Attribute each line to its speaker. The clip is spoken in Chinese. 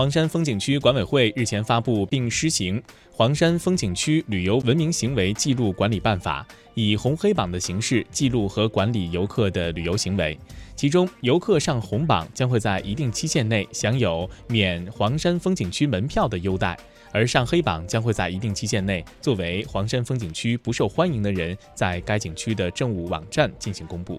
Speaker 1: 黄山风景区管委会日前发布并施行黄山风景区旅游文明行为记录管理办法以红黑榜的形式记录和管理游客的旅游行为。其中游客上红榜将会在一定期限内享有免黄山风景区门票的优待而上黑榜将会在一定期限内作为黄山风景区不受欢迎的人在该景区的政务网站进行公布。